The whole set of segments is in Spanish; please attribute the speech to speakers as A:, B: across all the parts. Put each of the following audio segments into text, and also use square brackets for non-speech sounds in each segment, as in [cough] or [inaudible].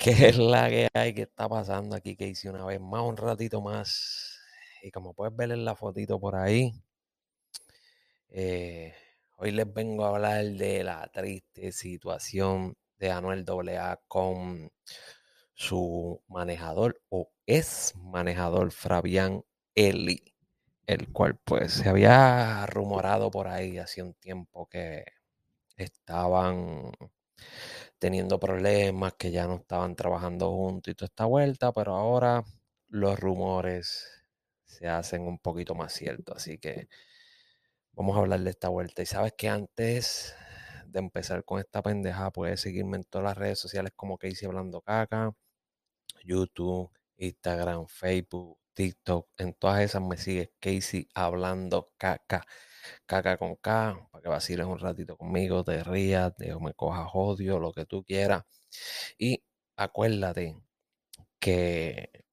A: ¿Qué es la que hay? ¿Qué está pasando aquí? Que hice una vez más, un ratito más. Y como puedes ver en la fotito por ahí, eh, hoy les vengo a hablar de la triste situación de Anuel AA con su manejador o ex manejador Fabián Eli, el cual pues se había rumorado por ahí hace un tiempo que estaban teniendo problemas, que ya no estaban trabajando juntos y toda esta vuelta, pero ahora los rumores se hacen un poquito más ciertos. Así que vamos a hablar de esta vuelta. Y sabes que antes de empezar con esta pendeja, puedes seguirme en todas las redes sociales como Casey Hablando Caca, YouTube, Instagram, Facebook, TikTok. En todas esas me sigues Casey Hablando Caca caca con K, para que vaciles un ratito conmigo, te rías, te, me cojas odio, lo que tú quieras. Y acuérdate que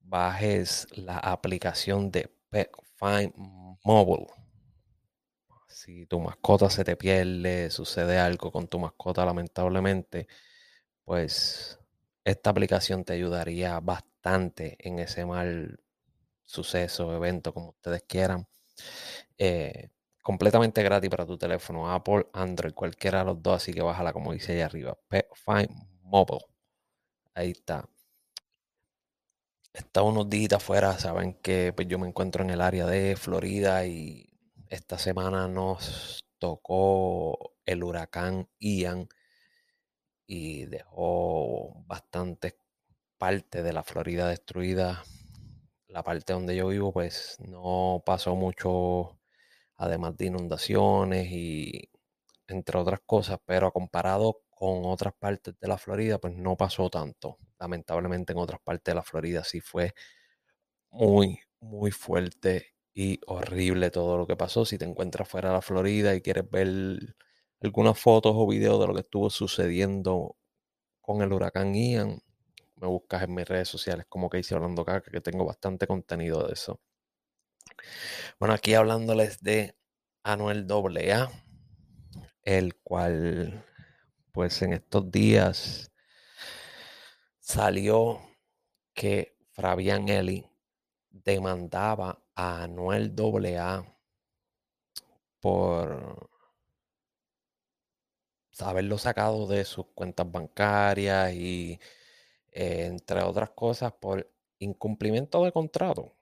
A: bajes la aplicación de Pet Find Mobile. Si tu mascota se te pierde, sucede algo con tu mascota lamentablemente, pues esta aplicación te ayudaría bastante en ese mal suceso, evento, como ustedes quieran. Eh, completamente gratis para tu teléfono, Apple, Android, cualquiera de los dos, así que bájala como dice ahí arriba. Find Mobile. Ahí está. Está unos días afuera, saben que pues, yo me encuentro en el área de Florida y esta semana nos tocó el huracán Ian y dejó bastante parte de la Florida destruida. La parte donde yo vivo, pues no pasó mucho además de inundaciones y entre otras cosas, pero comparado con otras partes de la Florida, pues no pasó tanto. Lamentablemente en otras partes de la Florida sí fue muy, muy fuerte y horrible todo lo que pasó. Si te encuentras fuera de la Florida y quieres ver algunas fotos o videos de lo que estuvo sucediendo con el huracán Ian, me buscas en mis redes sociales como que hice hablando acá, que tengo bastante contenido de eso. Bueno, aquí hablándoles de Anuel AA, el cual, pues en estos días salió que Fabián Eli demandaba a Anuel AA por haberlo sacado de sus cuentas bancarias y eh, entre otras cosas por incumplimiento de contrato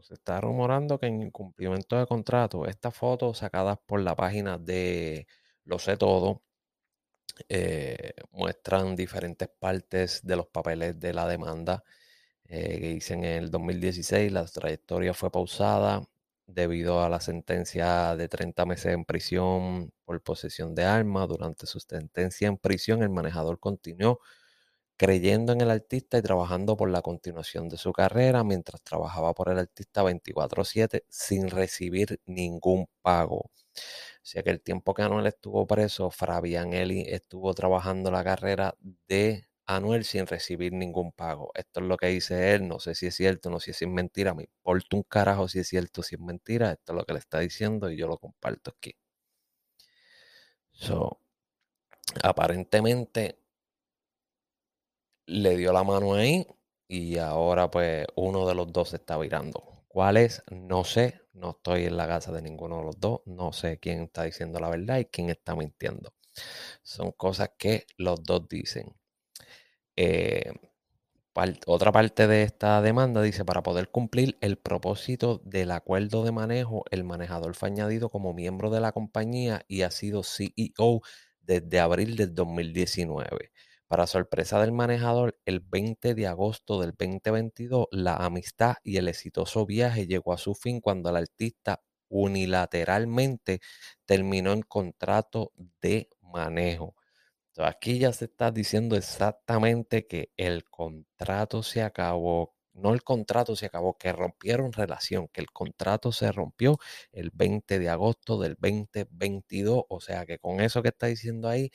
A: se está rumorando que en cumplimiento de contrato, estas fotos sacadas por la página de Lo sé todo eh, muestran diferentes partes de los papeles de la demanda eh, que dicen en el 2016 la trayectoria fue pausada debido a la sentencia de 30 meses en prisión por posesión de armas. Durante su sentencia en prisión, el manejador continuó creyendo en el artista y trabajando por la continuación de su carrera mientras trabajaba por el artista 24/7 sin recibir ningún pago. O sea que el tiempo que Anuel estuvo preso, Fabián Eli estuvo trabajando la carrera de Anuel sin recibir ningún pago. Esto es lo que dice él, no sé si es cierto, no sé si es mentira, me importa un carajo si es cierto, si es mentira, esto es lo que le está diciendo y yo lo comparto aquí. So, aparentemente le dio la mano ahí y ahora pues uno de los dos se está virando. ¿Cuál es? No sé, no estoy en la casa de ninguno de los dos, no sé quién está diciendo la verdad y quién está mintiendo. Son cosas que los dos dicen. Eh, otra parte de esta demanda dice, para poder cumplir el propósito del acuerdo de manejo, el manejador fue añadido como miembro de la compañía y ha sido CEO desde abril del 2019. Para sorpresa del manejador, el 20 de agosto del 2022, la amistad y el exitoso viaje llegó a su fin cuando el artista unilateralmente terminó el contrato de manejo. aquí ya se está diciendo exactamente que el contrato se acabó, no el contrato se acabó, que rompieron relación, que el contrato se rompió el 20 de agosto del 2022. O sea que con eso que está diciendo ahí,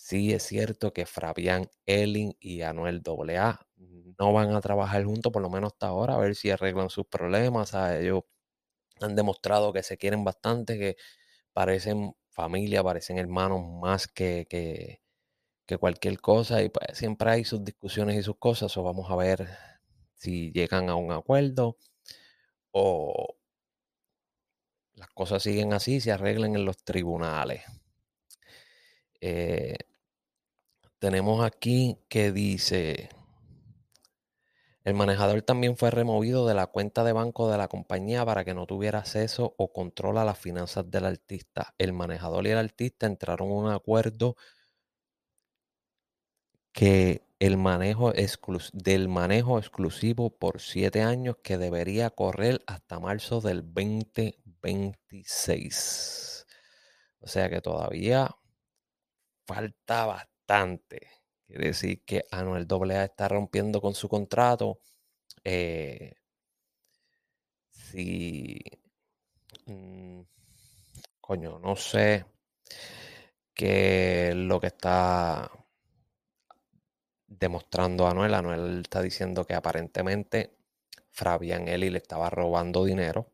A: Sí es cierto que Fabián Elling y Anuel AA no van a trabajar juntos, por lo menos hasta ahora, a ver si arreglan sus problemas. Ellos han demostrado que se quieren bastante, que parecen familia, parecen hermanos más que, que, que cualquier cosa y pues siempre hay sus discusiones y sus cosas, o vamos a ver si llegan a un acuerdo o las cosas siguen así, se arreglan en los tribunales. Eh, tenemos aquí que dice, el manejador también fue removido de la cuenta de banco de la compañía para que no tuviera acceso o control a las finanzas del artista. El manejador y el artista entraron en un acuerdo que el manejo del manejo exclusivo por siete años que debería correr hasta marzo del 2026. O sea que todavía falta bastante. Quiere decir que Anuel AA está rompiendo con su contrato. Eh, si. Mm, coño, no sé qué lo que está demostrando Anuel. Anuel está diciendo que aparentemente Fabián Eli le estaba robando dinero.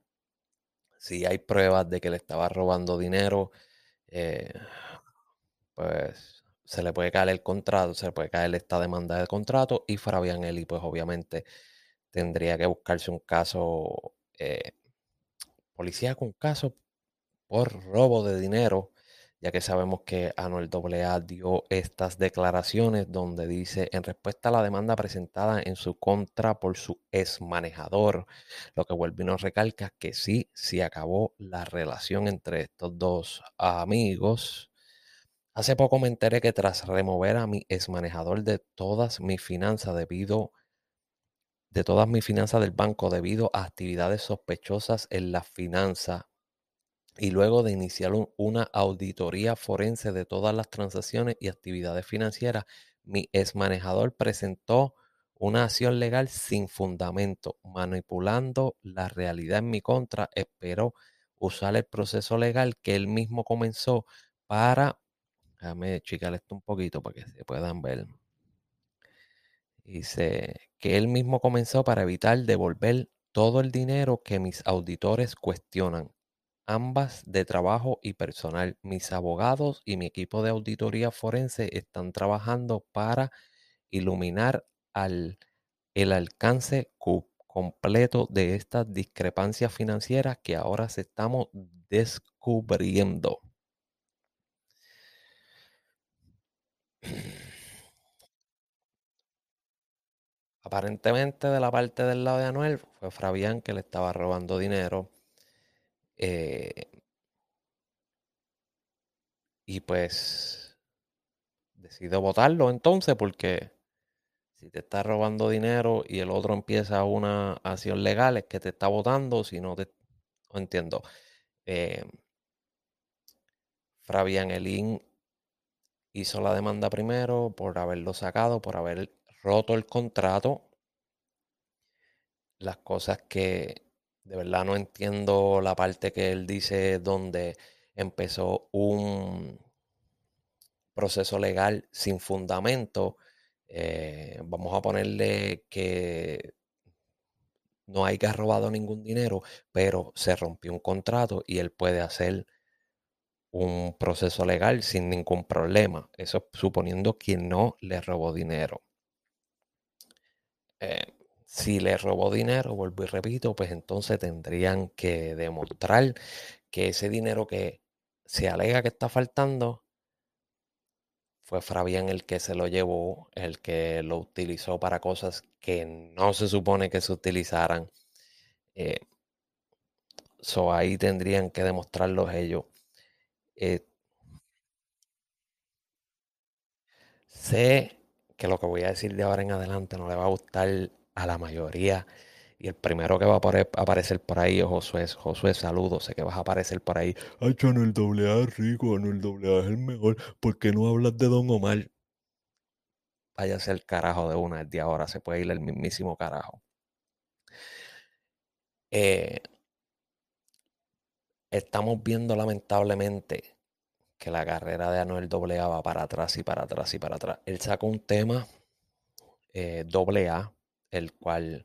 A: Si hay pruebas de que le estaba robando dinero, eh, pues se le puede caer el contrato, se le puede caer esta demanda de contrato y Fabián Eli pues obviamente tendría que buscarse un caso, eh, policía con caso por robo de dinero ya que sabemos que Anuel AA dio estas declaraciones donde dice, en respuesta a la demanda presentada en su contra por su ex manejador, lo que vuelve y nos recalca que sí, sí acabó la relación entre estos dos amigos. Hace poco me enteré que tras remover a mi ex manejador de todas mis finanzas debido de todas mis finanzas del banco debido a actividades sospechosas en la finanza y luego de iniciar una auditoría forense de todas las transacciones y actividades financieras, mi ex manejador presentó una acción legal sin fundamento, manipulando la realidad en mi contra. Espero usar el proceso legal que él mismo comenzó para... Déjame chicar esto un poquito para que se puedan ver. Dice que él mismo comenzó para evitar devolver todo el dinero que mis auditores cuestionan ambas de trabajo y personal. Mis abogados y mi equipo de auditoría forense están trabajando para iluminar al, el alcance completo de estas discrepancias financieras que ahora se estamos descubriendo. Aparentemente de la parte del lado de Anuel fue Fabián que le estaba robando dinero eh, y pues decido votarlo entonces porque si te está robando dinero y el otro empieza una acción legal es que te está votando, si no te... No entiendo. Eh, Fabián Elín hizo la demanda primero por haberlo sacado, por haber roto el contrato. Las cosas que de verdad no entiendo la parte que él dice donde empezó un proceso legal sin fundamento. Eh, vamos a ponerle que no haya robado ningún dinero, pero se rompió un contrato y él puede hacer un proceso legal sin ningún problema. Eso suponiendo que no le robó dinero. Eh, si le robó dinero, vuelvo y repito, pues entonces tendrían que demostrar que ese dinero que se alega que está faltando fue Fabián el que se lo llevó, el que lo utilizó para cosas que no se supone que se utilizaran. Eh, ahí tendrían que demostrarlo ellos. Eh, sé que lo que voy a decir de ahora en adelante no le va a gustar a la mayoría. Y el primero que va a aparecer por ahí es Josué. Josué, saludos, sé que vas a aparecer por ahí. Ay, no el doble A es rico, no el doble A es el mejor. ¿Por qué no hablas de Don Omar? Váyase el carajo de una de ahora, se puede ir el mismísimo carajo. Eh, estamos viendo lamentablemente que la carrera de Anuel AA va para atrás y para atrás y para atrás. Él sacó un tema eh, AA el cual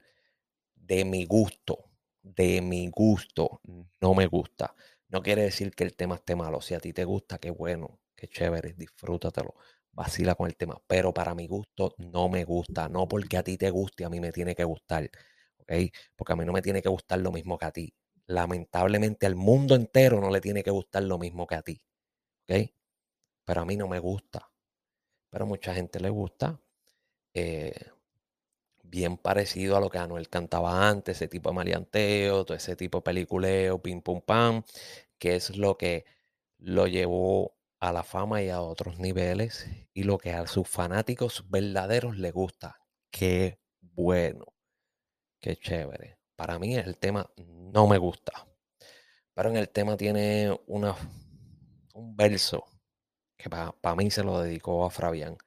A: de mi gusto, de mi gusto, no me gusta. No quiere decir que el tema esté malo. Si a ti te gusta, qué bueno, qué chévere, disfrútatelo. vacila con el tema, pero para mi gusto no me gusta, no porque a ti te guste, a mí me tiene que gustar, ¿ok? Porque a mí no me tiene que gustar lo mismo que a ti. Lamentablemente al mundo entero no le tiene que gustar lo mismo que a ti, ¿ok? Pero a mí no me gusta, pero a mucha gente le gusta. Eh, bien parecido a lo que Anuel cantaba antes, ese tipo de maleanteo, todo ese tipo de peliculeo, pim pum pam, que es lo que lo llevó a la fama y a otros niveles y lo que a sus fanáticos verdaderos les gusta. Qué bueno, qué chévere. Para mí el tema no me gusta, pero en el tema tiene una, un verso que para mí se lo dedicó a Fabián,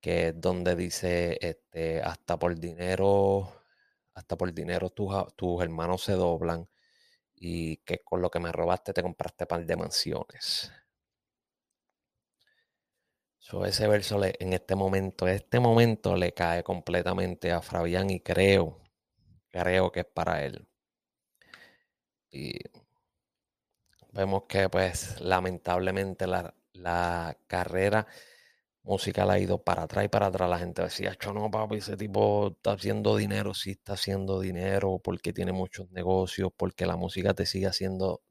A: que es donde dice, este, hasta por dinero, hasta por dinero tus, tus hermanos se doblan y que con lo que me robaste te compraste par de mansiones ese verso en este momento, este momento le cae completamente a Fabián y creo, creo que es para él. Y vemos que pues lamentablemente la, la carrera musical ha ido para atrás y para atrás. La gente decía, yo no, papi, ese tipo está haciendo dinero, sí está haciendo dinero porque tiene muchos negocios, porque la música te sigue haciendo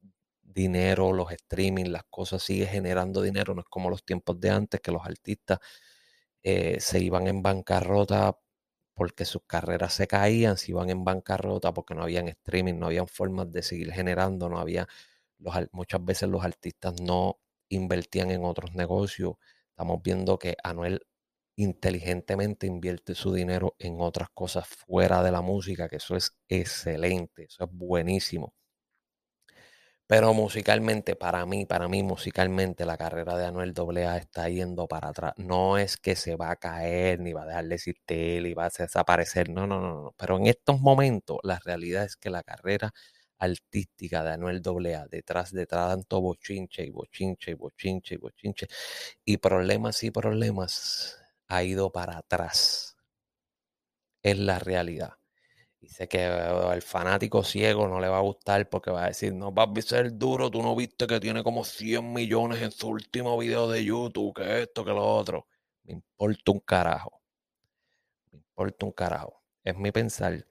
A: dinero, los streaming, las cosas, sigue generando dinero, no es como los tiempos de antes que los artistas eh, se iban en bancarrota porque sus carreras se caían, se iban en bancarrota porque no habían streaming, no habían formas de seguir generando, no había, los, muchas veces los artistas no invertían en otros negocios. Estamos viendo que Anuel inteligentemente invierte su dinero en otras cosas fuera de la música, que eso es excelente, eso es buenísimo. Pero musicalmente, para mí, para mí, musicalmente, la carrera de Anuel AA está yendo para atrás. No es que se va a caer, ni va a dejar de existir, ni va a desaparecer. No, no, no, no. Pero en estos momentos, la realidad es que la carrera artística de Anuel AA, detrás de tanto bochinche y bochinche y bochinche y bochinche, y problemas y problemas, ha ido para atrás. Es la realidad. Dice que el fanático ciego no le va a gustar porque va a decir, no, papi, ser duro, tú no viste que tiene como 100 millones en su último video de YouTube, que esto, que lo otro. Me importa un carajo. Me importa un carajo. Es mi pensar.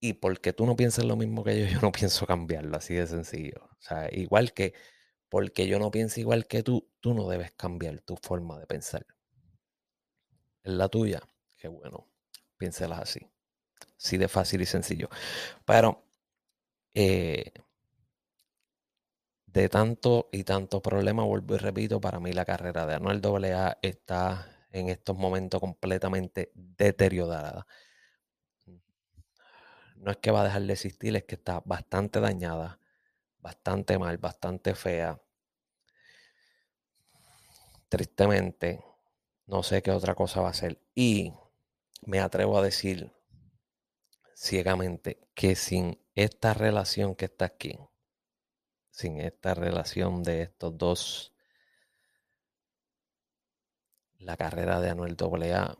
A: Y porque tú no piensas lo mismo que yo, [laughs] yo no pienso cambiarlo, así de sencillo. O sea, igual que porque yo no pienso igual que tú, tú no debes cambiar tu forma de pensar. Es la tuya, qué bueno, piénselas así. Sí, de fácil y sencillo. Pero eh, de tanto y tantos problemas, vuelvo y repito, para mí la carrera de Anuel AA está en estos momentos completamente deteriorada. No es que va a dejar de existir, es que está bastante dañada, bastante mal, bastante fea. Tristemente, no sé qué otra cosa va a ser. Y me atrevo a decir ciegamente que sin esta relación que está aquí, sin esta relación de estos dos, la carrera de Anuel AA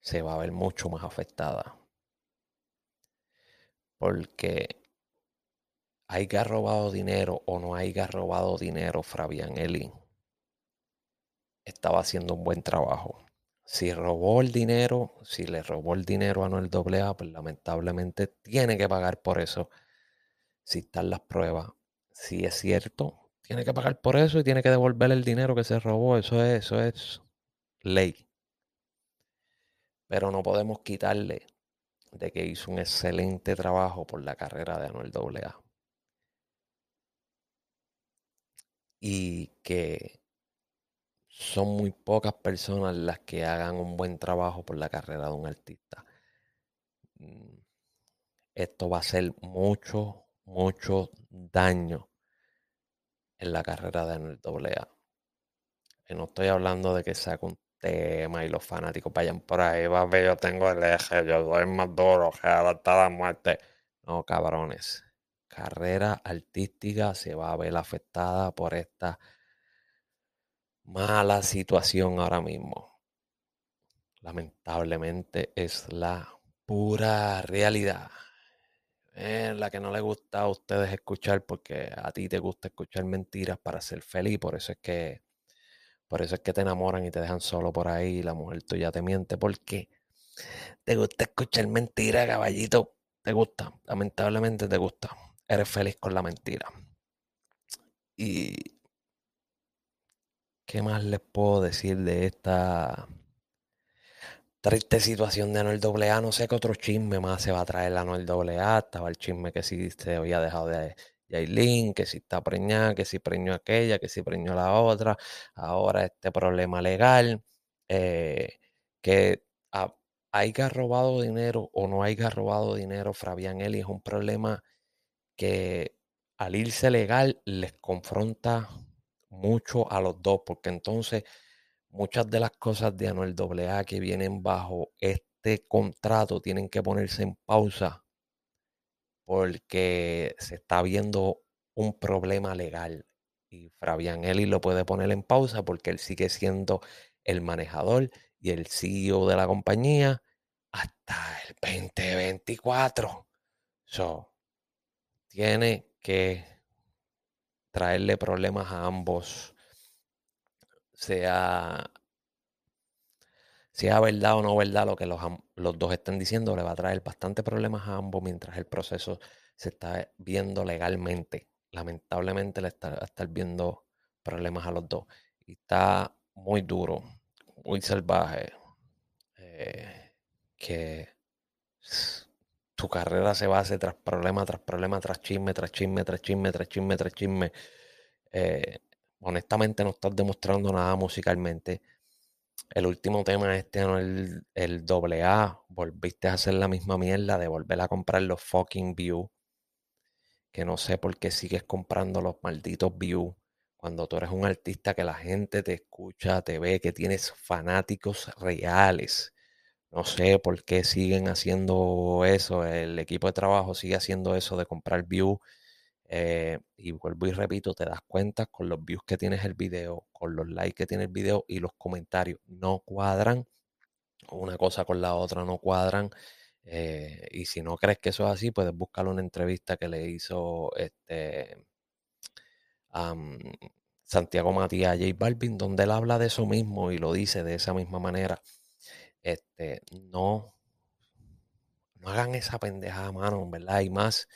A: se va a ver mucho más afectada. Porque haya robado dinero o no haya robado dinero, Fabián Eli estaba haciendo un buen trabajo. Si robó el dinero, si le robó el dinero a Noel AA, pues lamentablemente tiene que pagar por eso. Si están las pruebas, si es cierto, tiene que pagar por eso y tiene que devolver el dinero que se robó. Eso es, eso es ley. Pero no podemos quitarle de que hizo un excelente trabajo por la carrera de Anuel AA. Y que son muy pocas personas las que hagan un buen trabajo por la carrera de un artista. Mm, esto va a hacer mucho, mucho daño en la carrera de Anuel. Y no estoy hablando de que saque un tema y los fanáticos vayan por ahí, a yo tengo el eje, yo soy más duro que adaptada a muerte. No, cabrones. Carrera artística se va a ver afectada por esta mala situación ahora mismo. Lamentablemente es la pura realidad. La que no le gusta a ustedes escuchar porque a ti te gusta escuchar mentiras para ser feliz. Por eso es que Por eso es que te enamoran y te dejan solo por ahí y la mujer tuya te miente. ¿Por qué? Te gusta escuchar mentira, caballito. Te gusta. Lamentablemente te gusta. Eres feliz con la mentira. Y... ¿Qué más les puedo decir de esta triste situación de Anuel AA? No sé qué otro chisme más se va a traer Anuel AA. Estaba el chisme que sí se había dejado de Yailin, que si está preñada, que si preñó aquella, que si preñó la otra. Ahora este problema legal. Eh, que haya robado dinero o no haya robado dinero Fabián Eli es un problema que al irse legal les confronta mucho a los dos, porque entonces muchas de las cosas de Anuel AA que vienen bajo este contrato tienen que ponerse en pausa porque se está viendo un problema legal y Fabián Eli lo puede poner en pausa porque él sigue siendo el manejador y el CEO de la compañía hasta el 2024. So, tiene que traerle problemas a ambos, sea, sea verdad o no verdad lo que los, los dos estén diciendo, le va a traer bastante problemas a ambos mientras el proceso se está viendo legalmente. Lamentablemente le está, a estar viendo problemas a los dos. Y está muy duro, muy salvaje. Eh, que tu carrera se base tras problema, tras problema, tras chisme, tras chisme, tras chisme, tras chisme, tras chisme. Eh, honestamente no estás demostrando nada musicalmente. El último tema este año, el, el doble A, volviste a hacer la misma mierda de volver a comprar los fucking views. Que no sé por qué sigues comprando los malditos views. Cuando tú eres un artista que la gente te escucha, te ve, que tienes fanáticos reales no sé por qué siguen haciendo eso. El equipo de trabajo sigue haciendo eso de comprar views. Eh, y vuelvo y repito, te das cuenta con los views que tienes el video, con los likes que tiene el video y los comentarios. No cuadran. Una cosa con la otra no cuadran. Eh, y si no crees que eso es así, puedes buscar una entrevista que le hizo este Santiago Matías a J Balvin, donde él habla de eso mismo y lo dice de esa misma manera. Este, no, no hagan esa pendejada, mano, ¿verdad? Y más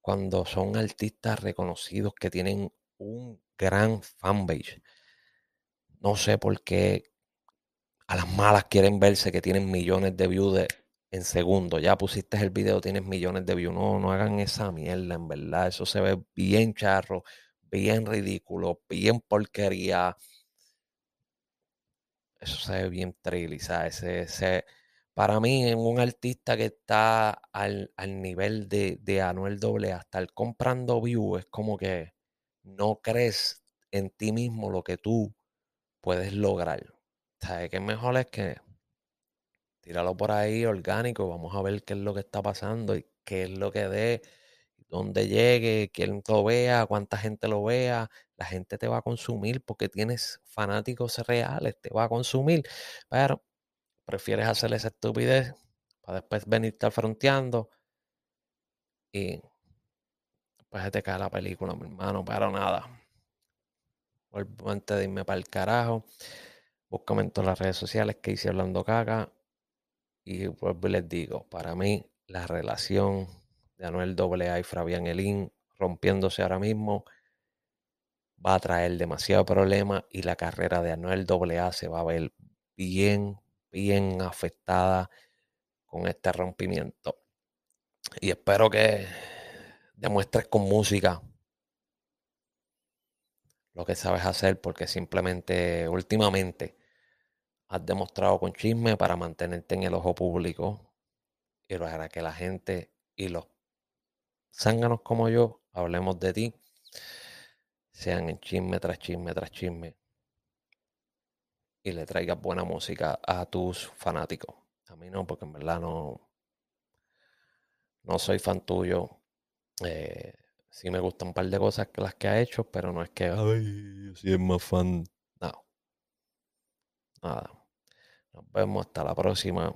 A: cuando son artistas reconocidos que tienen un gran fanbase. No sé por qué a las malas quieren verse que tienen millones de views en segundo. Ya pusiste el video, tienes millones de views. No, no hagan esa mierda, en verdad. Eso se ve bien charro, bien ridículo, bien porquería eso se ve bien trilizado. Ese, para mí, un artista que está al, nivel de, de, Anuel hasta el comprando view, es como que no crees en ti mismo lo que tú puedes lograr. ¿Sabes qué mejor es que tíralo por ahí orgánico? Vamos a ver qué es lo que está pasando y qué es lo que dé donde llegue, quién lo vea, cuánta gente lo vea, la gente te va a consumir porque tienes fanáticos reales, te va a consumir, pero prefieres hacer esa estupidez para después venirte fronteando y se te cae la película, mi hermano, pero nada. Antes de irme para el carajo, búscame en todas las redes sociales que hice hablando caca y vuelvo les digo, para mí la relación de Anuel AA y Fabián Elín rompiéndose ahora mismo va a traer demasiado problema y la carrera de Anuel AA se va a ver bien, bien afectada con este rompimiento. Y espero que demuestres con música lo que sabes hacer porque simplemente últimamente has demostrado con chisme para mantenerte en el ojo público y para que la gente y los zánganos como yo, hablemos de ti, sean en chisme tras chisme tras chisme y le traigas buena música a tus fanáticos. A mí no, porque en verdad no, no soy fan tuyo. Eh, sí me gustan un par de cosas que las que ha hecho, pero no es que, ay, sí es más fan. No. Nada. Nos vemos hasta la próxima.